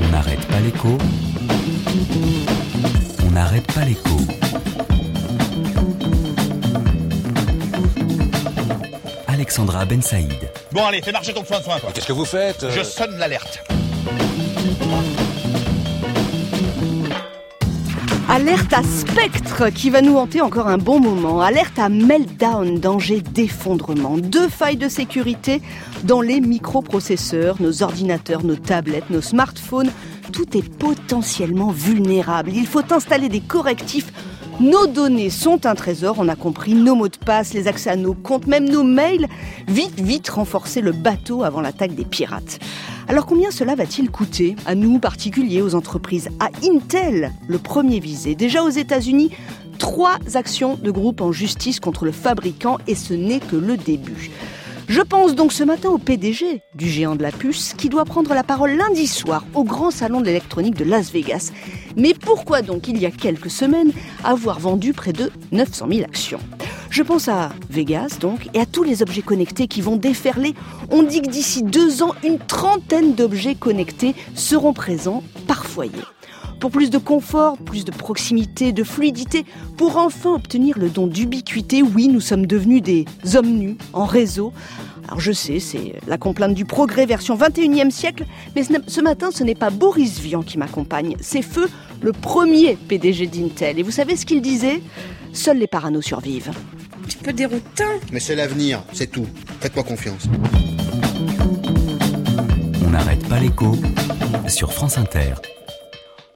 On n'arrête pas l'écho. On n'arrête pas l'écho. Alexandra Ben Saïd. Bon allez, fais marcher ton foin de foin. Qu'est-ce que vous faites. Euh Je sonne l'alerte. Alerte à spectre qui va nous hanter encore un bon moment. Alerte à meltdown, danger d'effondrement. Deux failles de sécurité dans les microprocesseurs, nos ordinateurs, nos tablettes, nos smartphones. Tout est potentiellement vulnérable. Il faut installer des correctifs nos données sont un trésor, on a compris, nos mots de passe, les accès à nos comptes, même nos mails. Vite, vite renforcer le bateau avant l'attaque des pirates. Alors combien cela va-t-il coûter à nous particuliers, aux entreprises, à Intel, le premier visé? Déjà aux États-Unis, trois actions de groupe en justice contre le fabricant et ce n'est que le début. Je pense donc ce matin au PDG du géant de la puce qui doit prendre la parole lundi soir au grand salon de l'électronique de Las Vegas. Mais pourquoi donc, il y a quelques semaines, avoir vendu près de 900 000 actions? Je pense à Vegas donc et à tous les objets connectés qui vont déferler. On dit que d'ici deux ans, une trentaine d'objets connectés seront présents par foyer pour plus de confort, plus de proximité, de fluidité, pour enfin obtenir le don d'ubiquité. Oui, nous sommes devenus des hommes nus en réseau. Alors je sais, c'est la complainte du progrès version 21e siècle, mais ce matin, ce n'est pas Boris Vian qui m'accompagne, c'est Feu, le premier PDG d'Intel. Et vous savez ce qu'il disait? Seuls les paranos survivent. Un petit peu déroutant. Mais c'est l'avenir, c'est tout. Faites-moi confiance. On n'arrête pas l'écho sur France Inter.